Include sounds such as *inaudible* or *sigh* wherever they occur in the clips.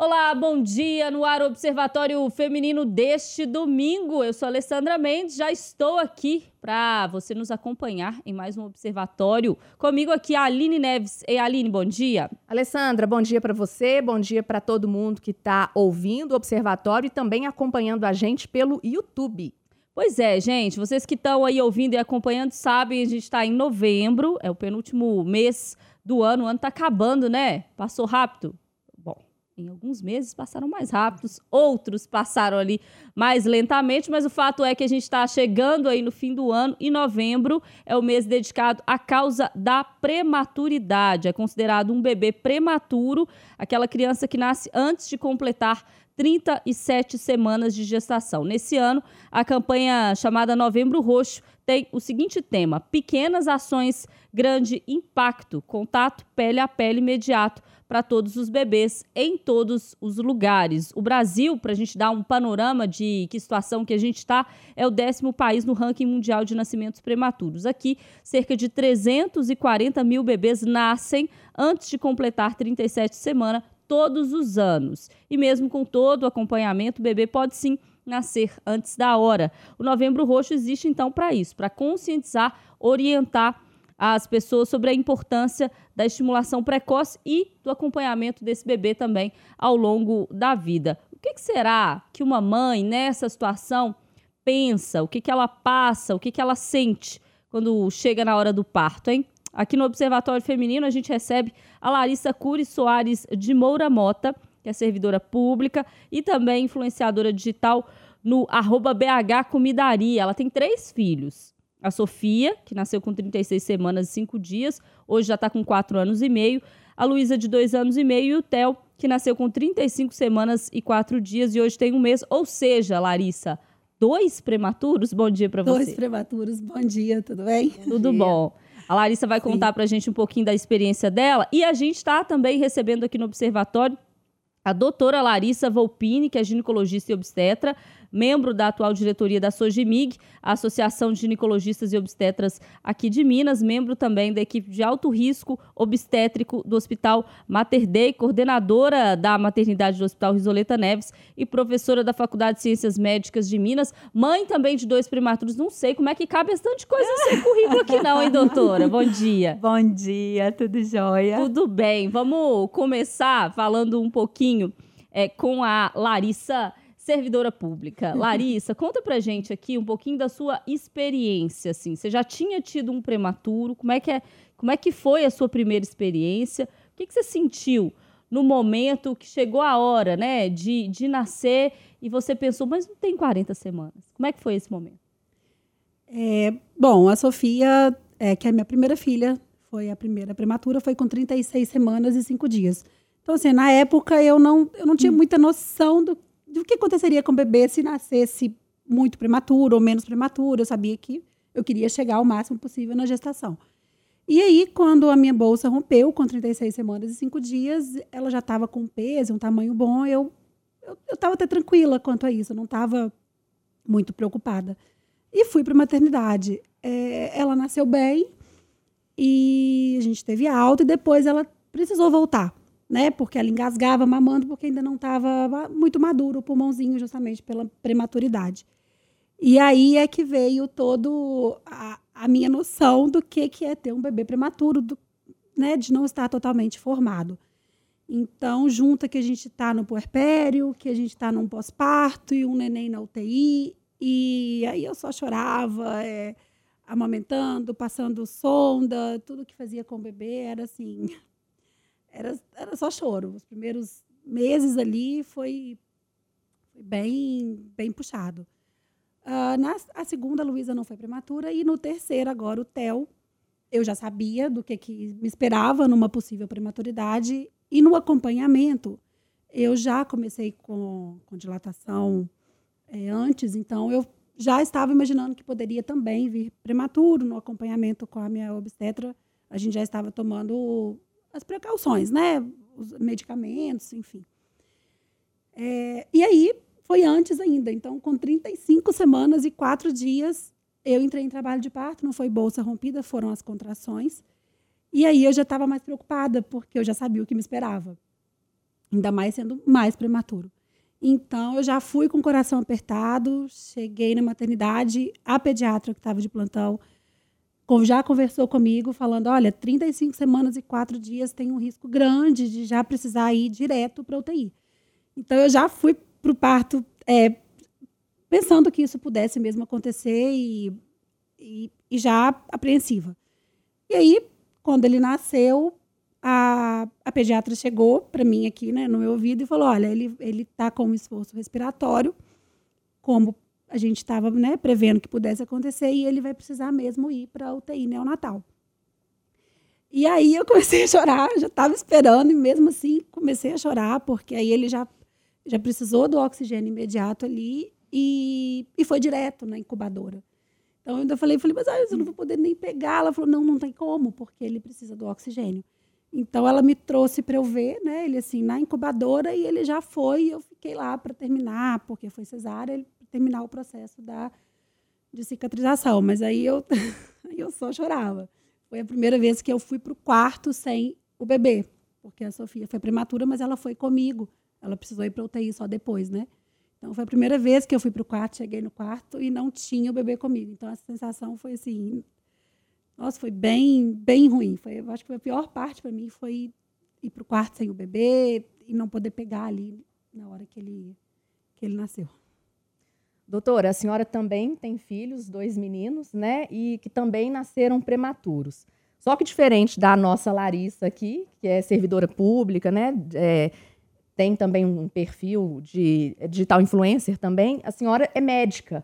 Olá, bom dia no ar Observatório Feminino deste domingo. Eu sou Alessandra Mendes, já estou aqui para você nos acompanhar em mais um observatório. Comigo aqui a Aline Neves. Ei, Aline, bom dia. Alessandra, bom dia para você, bom dia para todo mundo que está ouvindo o observatório e também acompanhando a gente pelo YouTube. Pois é, gente, vocês que estão aí ouvindo e acompanhando sabem, a gente está em novembro, é o penúltimo mês do ano, o ano está acabando, né? Passou rápido em alguns meses passaram mais rápidos, outros passaram ali mais lentamente, mas o fato é que a gente está chegando aí no fim do ano e novembro é o mês dedicado à causa da prematuridade. É considerado um bebê prematuro aquela criança que nasce antes de completar 37 semanas de gestação. Nesse ano, a campanha chamada Novembro Roxo tem o seguinte tema: pequenas ações, grande impacto, contato pele a pele imediato para todos os bebês em todos os lugares. O Brasil, para a gente dar um panorama de que situação que a gente está, é o décimo país no ranking mundial de nascimentos prematuros. Aqui, cerca de 340 mil bebês nascem antes de completar 37 semanas todos os anos. E mesmo com todo o acompanhamento, o bebê pode sim nascer antes da hora. O Novembro Roxo existe então para isso, para conscientizar, orientar as pessoas sobre a importância da estimulação precoce e do acompanhamento desse bebê também ao longo da vida. O que, que será que uma mãe nessa situação pensa? O que, que ela passa? O que, que ela sente quando chega na hora do parto, hein? Aqui no Observatório Feminino a gente recebe a Larissa Cury Soares de Moura Mota, que é servidora pública e também influenciadora digital no arroba BH Comidaria. Ela tem três filhos a Sofia, que nasceu com 36 semanas e 5 dias, hoje já está com 4 anos e meio, a Luísa, de 2 anos e meio, e o Theo, que nasceu com 35 semanas e 4 dias e hoje tem um mês. Ou seja, Larissa, dois prematuros? Bom dia para você. Dois prematuros, bom dia, tudo bem? Tudo bom. A Larissa vai contar para a gente um pouquinho da experiência dela. E a gente está também recebendo aqui no Observatório a doutora Larissa Volpini, que é ginecologista e obstetra, membro da atual diretoria da Sojimig, a Associação de Ginecologistas e Obstetras aqui de Minas, membro também da equipe de alto risco obstétrico do Hospital Mater Dei, coordenadora da maternidade do Hospital Risoleta Neves e professora da Faculdade de Ciências Médicas de Minas, mãe também de dois prematuros. Não sei como é que cabe bastante coisa no seu *laughs* currículo aqui não, hein, doutora? Bom dia. Bom dia, tudo jóia? Tudo bem. Vamos começar falando um pouquinho é, com a Larissa servidora pública. *laughs* Larissa, conta pra gente aqui um pouquinho da sua experiência, assim. Você já tinha tido um prematuro? Como é que, é, como é que foi a sua primeira experiência? O que, que você sentiu no momento que chegou a hora, né, de, de nascer e você pensou, mas não tem 40 semanas. Como é que foi esse momento? É, bom, a Sofia, é, que é a minha primeira filha, foi a primeira prematura, foi com 36 semanas e 5 dias. Então, assim, na época eu não, eu não tinha hum. muita noção do do que aconteceria com o bebê se nascesse muito prematuro ou menos prematuro. Eu sabia que eu queria chegar ao máximo possível na gestação. E aí, quando a minha bolsa rompeu com 36 semanas e 5 dias, ela já estava com peso, um tamanho bom, eu eu estava até tranquila quanto a isso, eu não estava muito preocupada. E fui para a maternidade. É, ela nasceu bem e a gente teve alta e depois ela precisou voltar né? Porque ela engasgava mamando porque ainda não estava muito maduro o pulmãozinho, justamente pela prematuridade. E aí é que veio todo a, a minha noção do que, que é ter um bebê prematuro, do, né? De não estar totalmente formado. Então, junta que a gente está no puerpério, que a gente está num pós-parto e um neném na UTI, e aí eu só chorava, é, amamentando, passando sonda, tudo que fazia com o bebê era assim, era, era só choro. Os primeiros meses ali foi, bem, bem puxado. Uh, na a segunda, a Luísa não foi prematura. E no terceiro, agora, o Theo, eu já sabia do que, que me esperava numa possível prematuridade. E no acompanhamento, eu já comecei com, com dilatação é, antes, então eu já estava imaginando que poderia também vir prematuro no acompanhamento com a minha obstetra. A gente já estava tomando as precauções, né? Os medicamentos, enfim. É, e aí, foi antes ainda. Então, com 35 semanas e 4 dias, eu entrei em trabalho de parto. Não foi bolsa rompida, foram as contrações. E aí eu já estava mais preocupada, porque eu já sabia o que me esperava. ainda mais sendo mais prematuro. Então, eu já fui com o coração apertado, cheguei na maternidade, a pediatra que estava de plantão já conversou comigo, falando: olha, 35 semanas e 4 dias tem um risco grande de já precisar ir direto para UTI. Então, eu já fui para o parto é, pensando que isso pudesse mesmo acontecer e, e, e já apreensiva. E aí, quando ele nasceu, a, a pediatra chegou para mim aqui, né, no meu ouvido e falou: olha, ele ele está com um esforço respiratório, como a gente estava né, prevendo que pudesse acontecer, e ele vai precisar mesmo ir para a UTI neonatal. E aí eu comecei a chorar, já estava esperando, e mesmo assim comecei a chorar, porque aí ele já, já precisou do oxigênio imediato ali e, e foi direto na incubadora. Então eu ainda falei, falei, mas ah, eu não vou poder nem pegar. Ela falou, não, não tem como, porque ele precisa do oxigênio. Então ela me trouxe para eu ver, né? Ele assim na incubadora e ele já foi. Eu fiquei lá para terminar, porque foi cesárea, ele terminar o processo da de cicatrização. Mas aí eu *laughs* eu só chorava. Foi a primeira vez que eu fui para o quarto sem o bebê, porque a Sofia foi prematura, mas ela foi comigo. Ela precisou ir para UTI só depois, né? Então foi a primeira vez que eu fui para o quarto, cheguei no quarto e não tinha o bebê comigo. Então a sensação foi assim, nossa, foi bem, bem ruim. Foi, eu acho que a pior parte para mim foi ir para o quarto sem o bebê e não poder pegar ali na hora que ele, que ele nasceu. Doutora, a senhora também tem filhos, dois meninos, né? E que também nasceram prematuros. Só que diferente da nossa Larissa aqui, que é servidora pública, né? É, tem também um perfil de digital influencer também, a senhora é médica.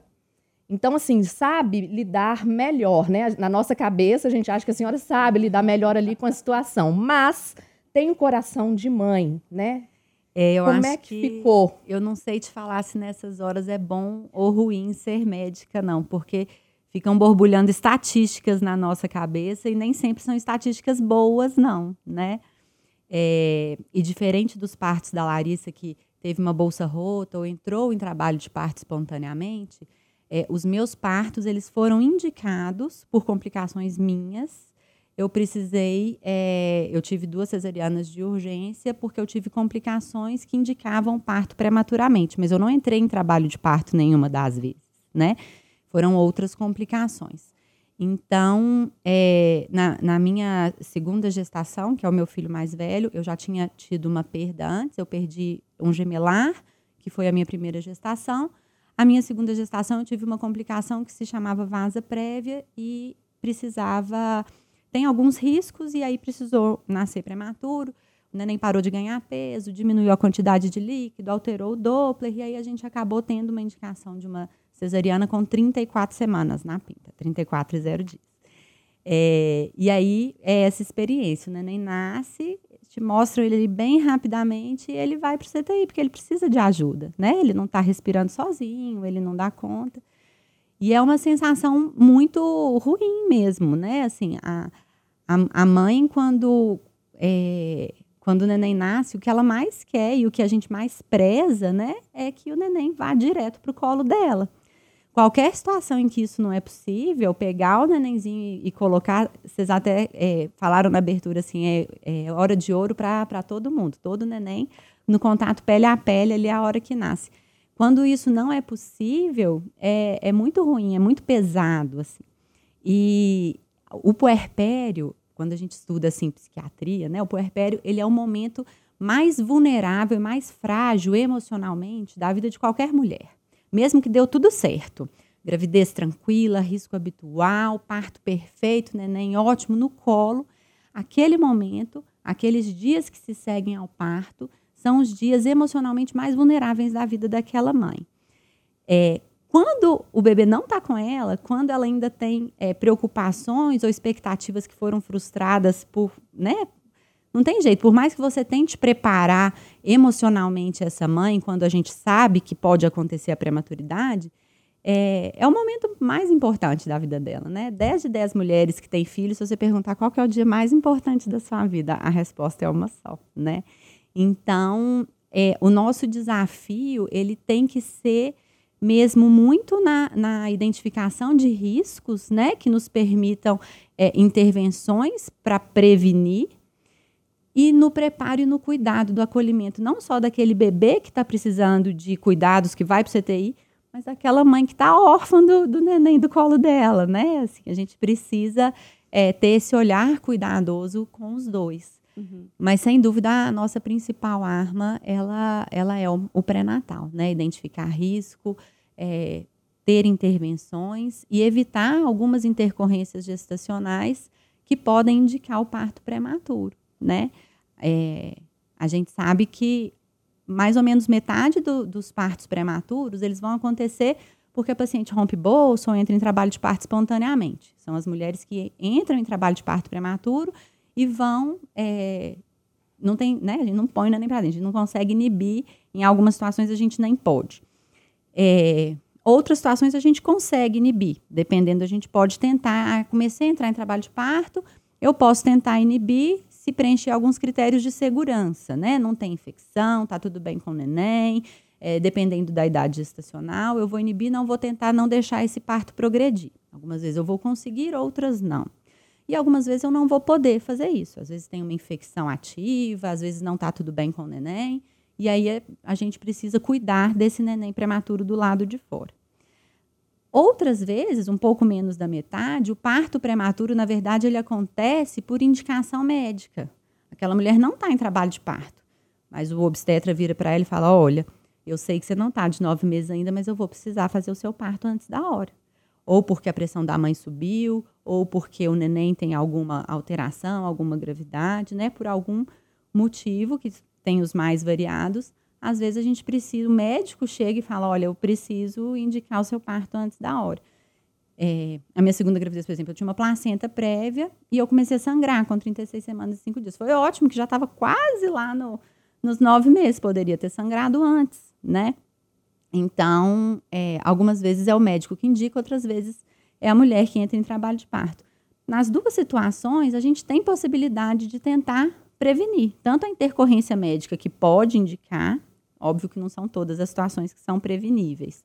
Então, assim, sabe lidar melhor, né? Na nossa cabeça, a gente acha que a senhora sabe lidar melhor ali com a situação, mas tem o coração de mãe, né? É, eu Como acho é que, que, ficou? Eu não sei te falar se nessas horas é bom ou ruim ser médica, não, porque ficam borbulhando estatísticas na nossa cabeça e nem sempre são estatísticas boas, não, né? É, e diferente dos partos da Larissa, que teve uma bolsa rota ou entrou em trabalho de parto espontaneamente, é, os meus partos eles foram indicados por complicações minhas. Eu precisei, é, eu tive duas cesarianas de urgência porque eu tive complicações que indicavam parto prematuramente, mas eu não entrei em trabalho de parto nenhuma das vezes, né? Foram outras complicações. Então, é, na, na, minha segunda gestação, que é o meu filho mais velho, eu já tinha tido uma perda antes. Eu perdi um gemelar, que foi a minha primeira gestação. A minha segunda gestação, eu tive uma complicação que se chamava vasa prévia e precisava. Tem alguns riscos, e aí precisou nascer prematuro. O neném parou de ganhar peso, diminuiu a quantidade de líquido, alterou o Doppler, e aí a gente acabou tendo uma indicação de uma cesariana com 34 semanas na pinta, 34 e 0 dias. É, e aí é essa experiência, o neném nasce, te mostram ele bem rapidamente e ele vai para o CTI, porque ele precisa de ajuda, né? Ele não está respirando sozinho, ele não dá conta. E é uma sensação muito ruim mesmo, né? Assim, a, a, a mãe, quando, é, quando o neném nasce, o que ela mais quer e o que a gente mais preza, né? É que o neném vá direto para o colo dela. Qualquer situação em que isso não é possível, pegar o nenenzinho e, e colocar, vocês até é, falaram na abertura assim, é, é hora de ouro para todo mundo. Todo neném no contato pele a pele, ali é a hora que nasce. Quando isso não é possível, é, é muito ruim, é muito pesado. Assim. E o puerpério, quando a gente estuda assim, psiquiatria, né, o puerpério ele é o momento mais vulnerável mais frágil emocionalmente da vida de qualquer mulher mesmo que deu tudo certo. Gravidez tranquila, risco habitual, parto perfeito, neném ótimo no colo. Aquele momento, aqueles dias que se seguem ao parto, são os dias emocionalmente mais vulneráveis da vida daquela mãe. É, quando o bebê não está com ela, quando ela ainda tem é, preocupações ou expectativas que foram frustradas por, né, não tem jeito, por mais que você tente preparar emocionalmente essa mãe, quando a gente sabe que pode acontecer a prematuridade, é, é o momento mais importante da vida dela, né? 10 de 10 mulheres que têm filhos, se você perguntar qual é o dia mais importante da sua vida, a resposta é uma só, né? Então, é, o nosso desafio, ele tem que ser mesmo muito na, na identificação de riscos, né? Que nos permitam é, intervenções para prevenir e no preparo e no cuidado do acolhimento, não só daquele bebê que está precisando de cuidados, que vai para o CTI, mas daquela mãe que está órfã do, do, neném do colo dela, né? Assim, a gente precisa é, ter esse olhar cuidadoso com os dois. Uhum. Mas, sem dúvida, a nossa principal arma, ela, ela é o, o pré-natal, né? Identificar risco, é, ter intervenções e evitar algumas intercorrências gestacionais que podem indicar o parto prematuro, né? É, a gente sabe que mais ou menos metade do, dos partos prematuros, eles vão acontecer porque a paciente rompe bolso ou entra em trabalho de parto espontaneamente. São as mulheres que entram em trabalho de parto prematuro e vão é, não tem, né, a gente não põe nem para dentro, a gente não consegue inibir, em algumas situações a gente nem pode. É, outras situações a gente consegue inibir, dependendo, a gente pode tentar, ah, comecei a entrar em trabalho de parto, eu posso tentar inibir se preencher alguns critérios de segurança, né? Não tem infecção, tá tudo bem com o neném, é, dependendo da idade gestacional, eu vou inibir, não vou tentar não deixar esse parto progredir. Algumas vezes eu vou conseguir, outras não. E algumas vezes eu não vou poder fazer isso. Às vezes tem uma infecção ativa, às vezes não está tudo bem com o neném. E aí é, a gente precisa cuidar desse neném prematuro do lado de fora. Outras vezes, um pouco menos da metade, o parto prematuro, na verdade, ele acontece por indicação médica. Aquela mulher não está em trabalho de parto, mas o obstetra vira para ela e fala: Olha, eu sei que você não está de nove meses ainda, mas eu vou precisar fazer o seu parto antes da hora ou porque a pressão da mãe subiu, ou porque o neném tem alguma alteração, alguma gravidade, né? Por algum motivo que tem os mais variados. Às vezes a gente precisa, o médico chega e fala: olha, eu preciso indicar o seu parto antes da hora. É, a minha segunda gravidez, por exemplo, eu tinha uma placenta prévia e eu comecei a sangrar com 36 semanas e 5 dias. Foi ótimo, que já estava quase lá no, nos nove meses, poderia ter sangrado antes, né? Então, é, algumas vezes é o médico que indica, outras vezes é a mulher que entra em trabalho de parto. Nas duas situações, a gente tem possibilidade de tentar prevenir, tanto a intercorrência médica, que pode indicar, óbvio que não são todas as situações que são preveníveis,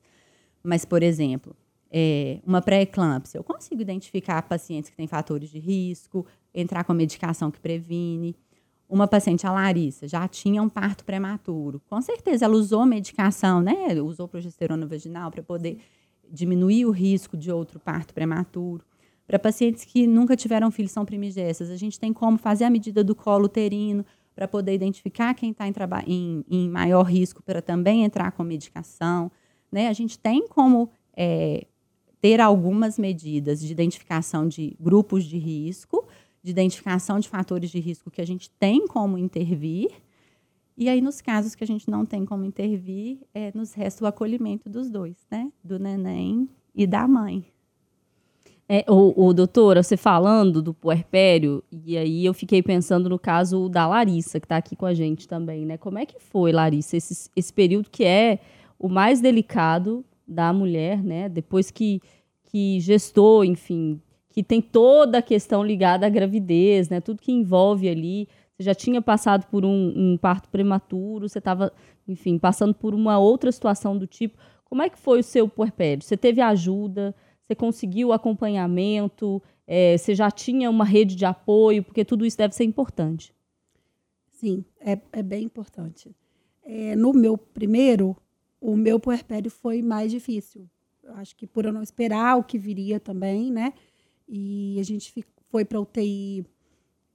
mas, por exemplo, é, uma pré-eclâmpsia, eu consigo identificar pacientes que têm fatores de risco, entrar com a medicação que previne uma paciente, a Larissa, já tinha um parto prematuro. Com certeza, ela usou medicação, né? Usou progesterona vaginal para poder diminuir o risco de outro parto prematuro. Para pacientes que nunca tiveram filhos, são primigestas, a gente tem como fazer a medida do colo uterino para poder identificar quem está em, em, em, maior risco para também entrar com medicação. Né? A gente tem como é, ter algumas medidas de identificação de grupos de risco, de identificação de fatores de risco que a gente tem como intervir. E aí, nos casos que a gente não tem como intervir, é, nos resta o acolhimento dos dois, né? Do neném e da mãe. É, o, o doutora, você falando do puerpério, e aí eu fiquei pensando no caso da Larissa, que está aqui com a gente também, né? Como é que foi, Larissa, esse, esse período que é o mais delicado da mulher, né? Depois que, que gestou, enfim, que tem toda a questão ligada à gravidez, né? Tudo que envolve ali. Você já tinha passado por um, um parto prematuro, você estava, enfim, passando por uma outra situação do tipo. Como é que foi o seu puerpério? Você teve ajuda? Você conseguiu acompanhamento? É, você já tinha uma rede de apoio? Porque tudo isso deve ser importante. Sim, é, é bem importante. É, no meu primeiro, o meu puerpério foi mais difícil. Eu acho que por eu não esperar o que viria também, né? E a gente foi para UTI.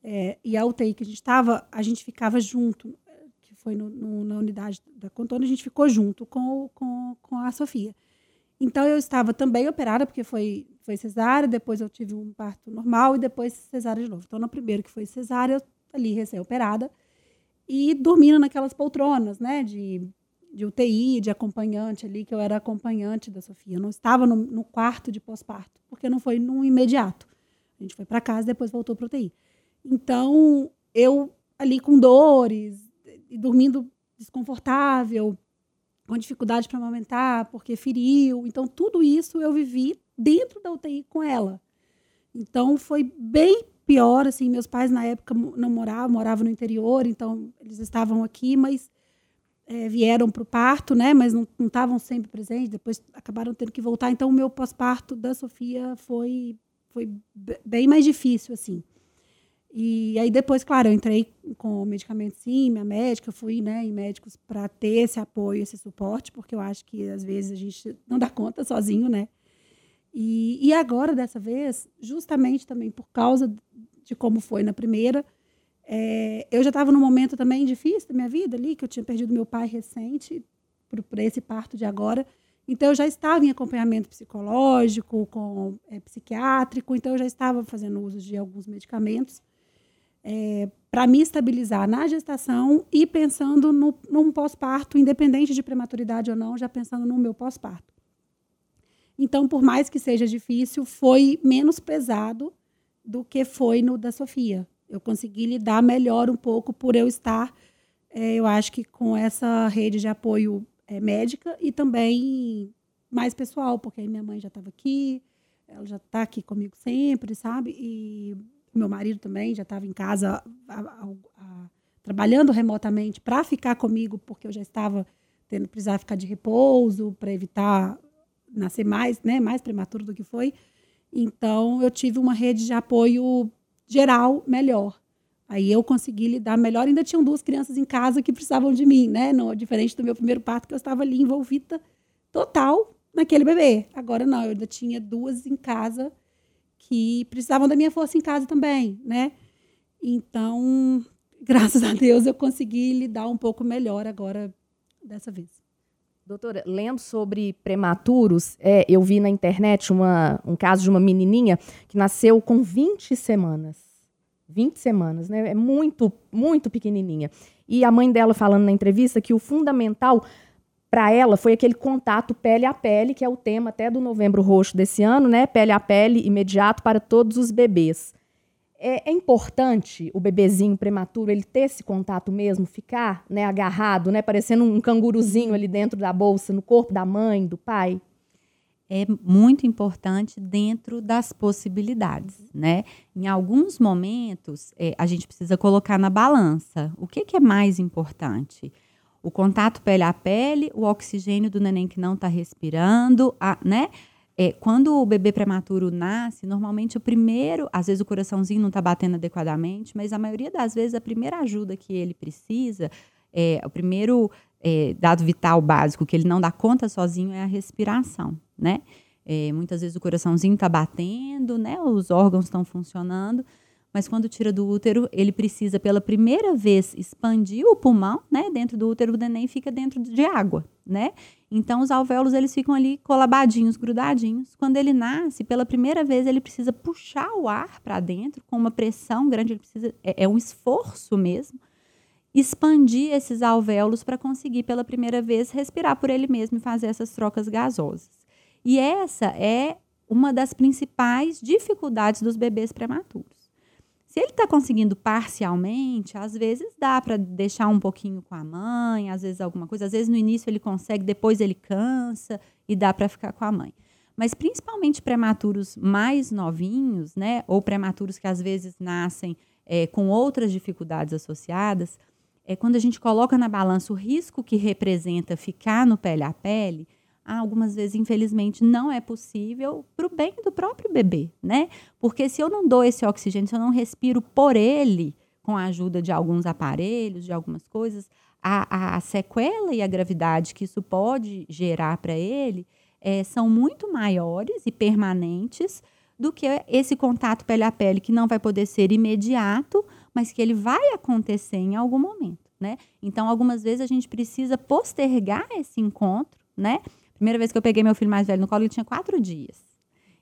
É, e a UTI que a gente estava, a gente ficava junto, que foi no, no, na unidade da Contona, a gente ficou junto com, com, com a Sofia. Então eu estava também operada, porque foi, foi cesárea, depois eu tive um parto normal e depois cesárea de novo. Então, no primeiro que foi cesárea, eu ali recém-operada e dormindo naquelas poltronas, né, de de UTI, de acompanhante ali, que eu era acompanhante da Sofia. Eu não estava no, no quarto de pós-parto, porque não foi no imediato. A gente foi para casa, depois voltou para UTI. Então, eu ali com dores, e dormindo desconfortável, com dificuldade para amamentar, porque feriu. Então, tudo isso eu vivi dentro da UTI com ela. Então, foi bem pior, assim, meus pais na época não moravam, moravam no interior, então eles estavam aqui, mas é, vieram para o parto, né? Mas não estavam sempre presentes. Depois acabaram tendo que voltar. Então, o meu pós-parto da Sofia foi foi bem mais difícil, assim. E aí depois, claro, eu entrei com medicamento sim, minha médica, fui né, em médicos para ter esse apoio, esse suporte, porque eu acho que às vezes a gente não dá conta sozinho, né? E, e agora, dessa vez, justamente também por causa de como foi na primeira, é, eu já estava num momento também difícil da minha vida ali, que eu tinha perdido meu pai recente por esse parto de agora. Então, eu já estava em acompanhamento psicológico, com é, psiquiátrico, então eu já estava fazendo uso de alguns medicamentos é, para me estabilizar na gestação e pensando no, num pós-parto, independente de prematuridade ou não, já pensando no meu pós-parto. Então, por mais que seja difícil, foi menos pesado do que foi no da Sofia. Eu consegui lidar melhor um pouco por eu estar, é, eu acho que com essa rede de apoio é, médica e também mais pessoal, porque aí minha mãe já estava aqui, ela já está aqui comigo sempre, sabe? E meu marido também já estava em casa a, a, a, trabalhando remotamente para ficar comigo, porque eu já estava tendo precisar ficar de repouso para evitar nascer mais, né, mais prematuro do que foi. Então eu tive uma rede de apoio geral melhor. Aí eu consegui lidar melhor. Ainda tinham duas crianças em casa que precisavam de mim, né? No, diferente do meu primeiro parto, que eu estava ali envolvida total naquele bebê. Agora não, eu ainda tinha duas em casa que precisavam da minha força em casa também, né? Então, *laughs* graças a Deus, eu consegui lidar um pouco melhor agora dessa vez. Doutora, lendo sobre prematuros, é, eu vi na internet uma, um caso de uma menininha que nasceu com 20 semanas. 20 semanas, né? É muito, muito pequenininha. E a mãe dela falando na entrevista que o fundamental para ela foi aquele contato pele a pele, que é o tema até do Novembro Roxo desse ano, né? Pele a pele imediato para todos os bebês. É, é, importante o bebezinho prematuro ele ter esse contato mesmo, ficar né, agarrado, né, parecendo um canguruzinho ali dentro da bolsa, no corpo da mãe, do pai? É muito importante dentro das possibilidades, né? Em alguns momentos, é, a gente precisa colocar na balança o que, que é mais importante o contato pele a pele, o oxigênio do neném que não está respirando, a, né? É, quando o bebê prematuro nasce, normalmente o primeiro, às vezes o coraçãozinho não está batendo adequadamente, mas a maioria das vezes a primeira ajuda que ele precisa, é, o primeiro é, dado vital básico que ele não dá conta sozinho é a respiração, né? É, muitas vezes o coraçãozinho está batendo, né? Os órgãos estão funcionando, mas quando tira do útero, ele precisa pela primeira vez expandir o pulmão, né? Dentro do útero, o neném fica dentro de água, né? Então os alvéolos eles ficam ali colabadinhos, grudadinhos. Quando ele nasce, pela primeira vez ele precisa puxar o ar para dentro com uma pressão grande, ele precisa é, é um esforço mesmo expandir esses alvéolos para conseguir pela primeira vez respirar por ele mesmo e fazer essas trocas gasosas. E essa é uma das principais dificuldades dos bebês prematuros. Se ele está conseguindo parcialmente, às vezes dá para deixar um pouquinho com a mãe, às vezes alguma coisa, às vezes no início ele consegue, depois ele cansa e dá para ficar com a mãe. Mas principalmente prematuros mais novinhos, né, ou prematuros que às vezes nascem é, com outras dificuldades associadas, é quando a gente coloca na balança o risco que representa ficar no pele a pele, algumas vezes, infelizmente, não é possível para o bem do próprio bebê, né? Porque se eu não dou esse oxigênio, se eu não respiro por ele, com a ajuda de alguns aparelhos, de algumas coisas, a, a sequela e a gravidade que isso pode gerar para ele é, são muito maiores e permanentes do que esse contato pele a pele, que não vai poder ser imediato, mas que ele vai acontecer em algum momento, né? Então, algumas vezes a gente precisa postergar esse encontro, né? Primeira vez que eu peguei meu filho mais velho no colo, ele tinha quatro dias.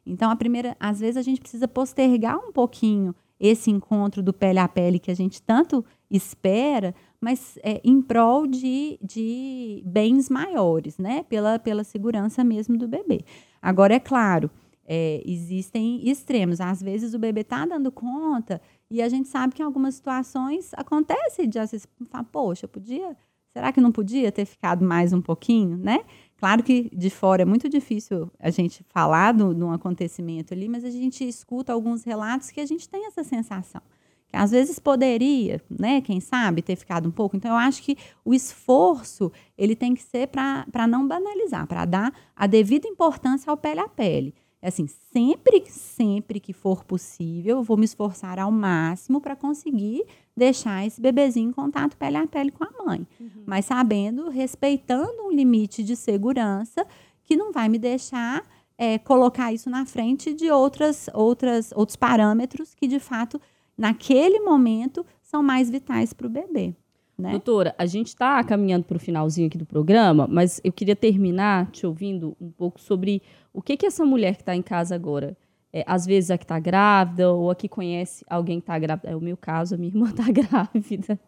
Então, a primeira, às vezes a gente precisa postergar um pouquinho esse encontro do pele a pele que a gente tanto espera, mas é, em prol de, de bens maiores, né? Pela, pela segurança mesmo do bebê. Agora, é claro, é, existem extremos. Às vezes o bebê está dando conta e a gente sabe que em algumas situações acontece de às vezes falar, poxa, podia. Será que não podia ter ficado mais um pouquinho, né? Claro que de fora é muito difícil a gente falar de um acontecimento ali, mas a gente escuta alguns relatos que a gente tem essa sensação. Que às vezes poderia, né, quem sabe, ter ficado um pouco. Então, eu acho que o esforço ele tem que ser para não banalizar, para dar a devida importância ao pele a pele. É assim, sempre, sempre que for possível, eu vou me esforçar ao máximo para conseguir deixar esse bebezinho em contato pele a pele com a mãe. Uhum. Mas sabendo, respeitando um limite de segurança que não vai me deixar é, colocar isso na frente de outras, outras, outros parâmetros que, de fato, naquele momento, são mais vitais para o bebê. Né? Doutora, a gente está caminhando para o finalzinho aqui do programa, mas eu queria terminar te ouvindo um pouco sobre o que, que essa mulher que está em casa agora, é, às vezes a que está grávida ou a que conhece alguém que está grávida, é o meu caso, a minha irmã está *laughs* grávida.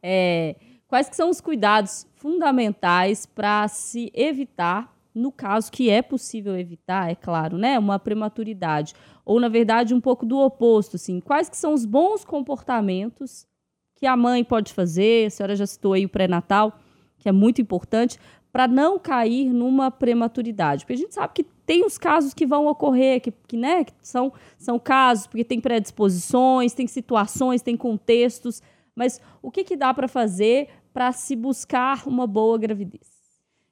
É, quais que são os cuidados fundamentais para se evitar, no caso que é possível evitar, é claro, né, uma prematuridade, ou na verdade um pouco do oposto, assim, quais que são os bons comportamentos que a mãe pode fazer, a senhora já citou aí o pré-natal, que é muito importante, para não cair numa prematuridade. Porque a gente sabe que tem os casos que vão ocorrer, que, que, né, que são, são casos, porque tem predisposições, tem situações, tem contextos, mas o que, que dá para fazer para se buscar uma boa gravidez?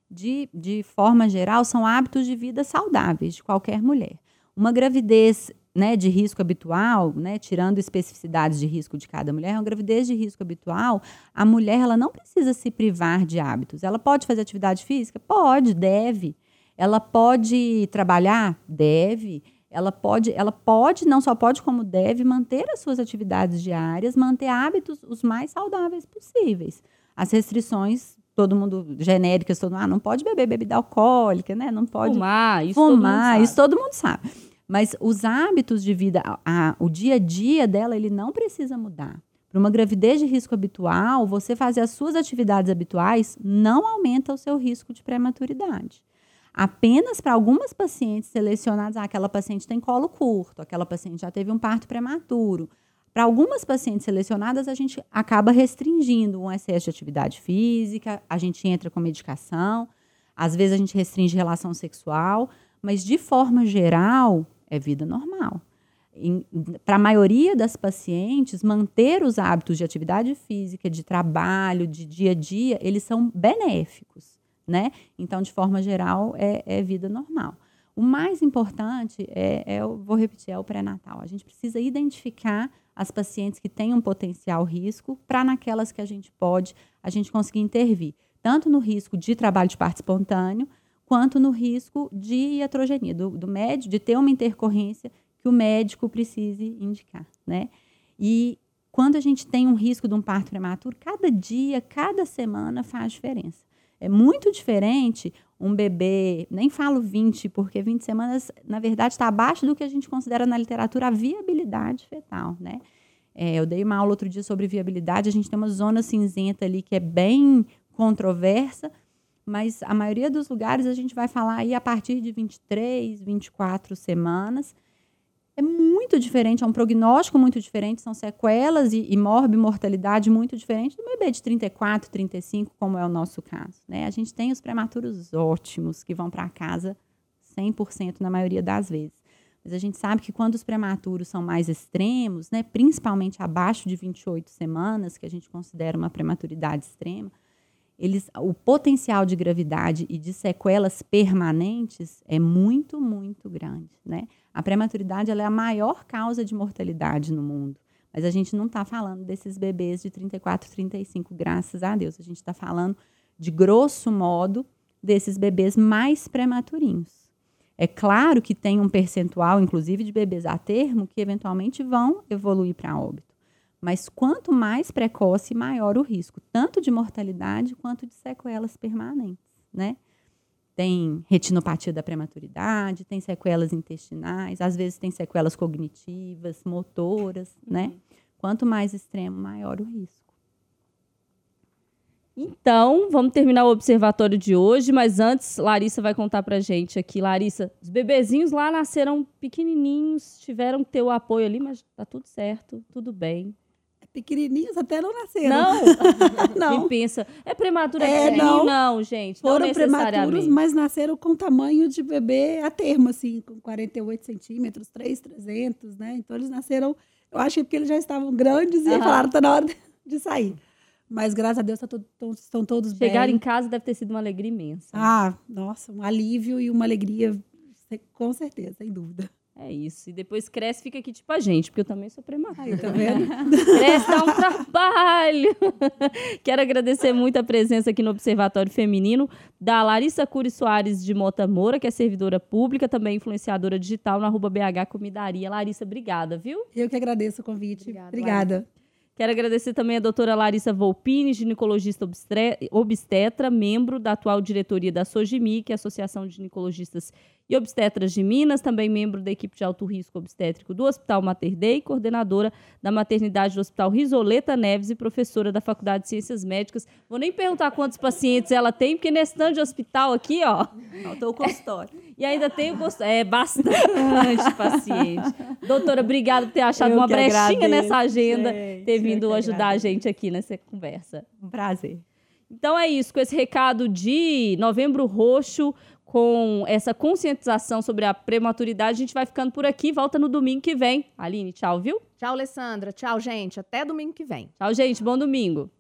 De, de forma geral, são hábitos de vida saudáveis de qualquer mulher. Uma gravidez né, de risco habitual, né, tirando especificidades de risco de cada mulher, uma gravidez de risco habitual, a mulher ela não precisa se privar de hábitos. Ela pode fazer atividade física? Pode, deve. Ela pode trabalhar? Deve. Ela pode, ela pode, não só pode, como deve, manter as suas atividades diárias, manter hábitos os mais saudáveis possíveis. As restrições todo mundo genéricas, todo mundo, ah, não pode beber bebida alcoólica, né? Não pode fumar, isso fumar, todo isso todo mundo sabe. Mas os hábitos de vida, a, a, o dia a dia dela, ele não precisa mudar. Para uma gravidez de risco habitual, você fazer as suas atividades habituais não aumenta o seu risco de prematuridade. Apenas para algumas pacientes selecionadas, ah, aquela paciente tem colo curto, aquela paciente já teve um parto prematuro. Para algumas pacientes selecionadas, a gente acaba restringindo um excesso de atividade física, a gente entra com medicação, às vezes a gente restringe relação sexual, mas de forma geral, é vida normal. Para a maioria das pacientes, manter os hábitos de atividade física, de trabalho, de dia a dia, eles são benéficos, né? Então, de forma geral, é, é vida normal. O mais importante é, é, eu vou repetir, é o pré-natal. A gente precisa identificar as pacientes que têm um potencial risco para naquelas que a gente pode, a gente conseguir intervir. Tanto no risco de trabalho de parto espontâneo, quanto no risco de iatrogenia, do, do médico, de ter uma intercorrência que o médico precise indicar, né? E quando a gente tem um risco de um parto prematuro, cada dia, cada semana faz diferença. É muito diferente um bebê, nem falo 20, porque 20 semanas, na verdade, está abaixo do que a gente considera na literatura a viabilidade fetal, né? É, eu dei uma aula outro dia sobre viabilidade, a gente tem uma zona cinzenta ali que é bem controversa, mas a maioria dos lugares a gente vai falar aí a partir de 23, 24 semanas. É muito diferente, é um prognóstico muito diferente, são sequelas e, e morbimortalidade muito diferente do bebê de 34, 35, como é o nosso caso. Né? A gente tem os prematuros ótimos que vão para casa 100% na maioria das vezes. Mas a gente sabe que quando os prematuros são mais extremos, né, principalmente abaixo de 28 semanas, que a gente considera uma prematuridade extrema, eles, o potencial de gravidade e de sequelas permanentes é muito, muito grande. Né? A prematuridade é a maior causa de mortalidade no mundo. Mas a gente não está falando desses bebês de 34, 35, graças a Deus. A gente está falando, de grosso modo, desses bebês mais prematurinhos. É claro que tem um percentual, inclusive, de bebês a termo que eventualmente vão evoluir para óbito. Mas quanto mais precoce, maior o risco, tanto de mortalidade quanto de sequelas permanentes, né? Tem retinopatia da prematuridade, tem sequelas intestinais, às vezes tem sequelas cognitivas, motoras, né? uhum. né? Quanto mais extremo, maior o risco. Então, vamos terminar o observatório de hoje, mas antes, Larissa vai contar pra gente aqui. Larissa, os bebezinhos lá nasceram pequenininhos, tiveram que ter o apoio ali, mas tá tudo certo, tudo bem pequenininhos até não nasceram. Não? *laughs* não. Quem pensa, é prematuro, é, não. não, gente, Foram não prematuros, mas nasceram com tamanho de bebê a termo, assim, com 48 centímetros, 3, 300, né? Então, eles nasceram, eu acho que porque eles já estavam grandes e uhum. falaram, tá na hora *laughs* de sair. Mas, graças a Deus, tá todo, estão todos Chegar bem. em casa deve ter sido uma alegria imensa. Ah, nossa, um alívio e uma alegria Com certeza, sem dúvida. É isso. E depois cresce fica aqui tipo a gente, porque eu também sou prematura. Aí, tá vendo? *laughs* cresce dá um trabalho. *laughs* Quero agradecer muito a presença aqui no Observatório Feminino da Larissa Cury Soares de Mota Moura, que é servidora pública, também influenciadora digital na arroba BH Comidaria. Larissa, obrigada, viu? Eu que agradeço o convite. Obrigada, Obrigada. Larissa. Quero agradecer também a doutora Larissa Volpini, ginecologista obstetra, membro da atual diretoria da SOGIMI, que é a Associação de Ginecologistas e Obstetras de Minas, também membro da equipe de alto risco obstétrico do Hospital Mater Dei, coordenadora da maternidade do Hospital Risoleta Neves e professora da Faculdade de Ciências Médicas. Vou nem perguntar quantos pacientes ela tem, porque nesse tanto de hospital aqui, ó. Faltou o consultório. *laughs* E ainda tem o consultório. É bastante *laughs* paciente. Doutora, obrigada por ter achado Eu uma brechinha agradeço, nessa agenda, gente, ter vindo ajudar a gente aqui nessa conversa. Um prazer. Então é isso, com esse recado de Novembro Roxo, com essa conscientização sobre a prematuridade, a gente vai ficando por aqui. Volta no domingo que vem. Aline, tchau, viu? Tchau, Alessandra. Tchau, gente. Até domingo que vem. Tchau, gente. Bom domingo.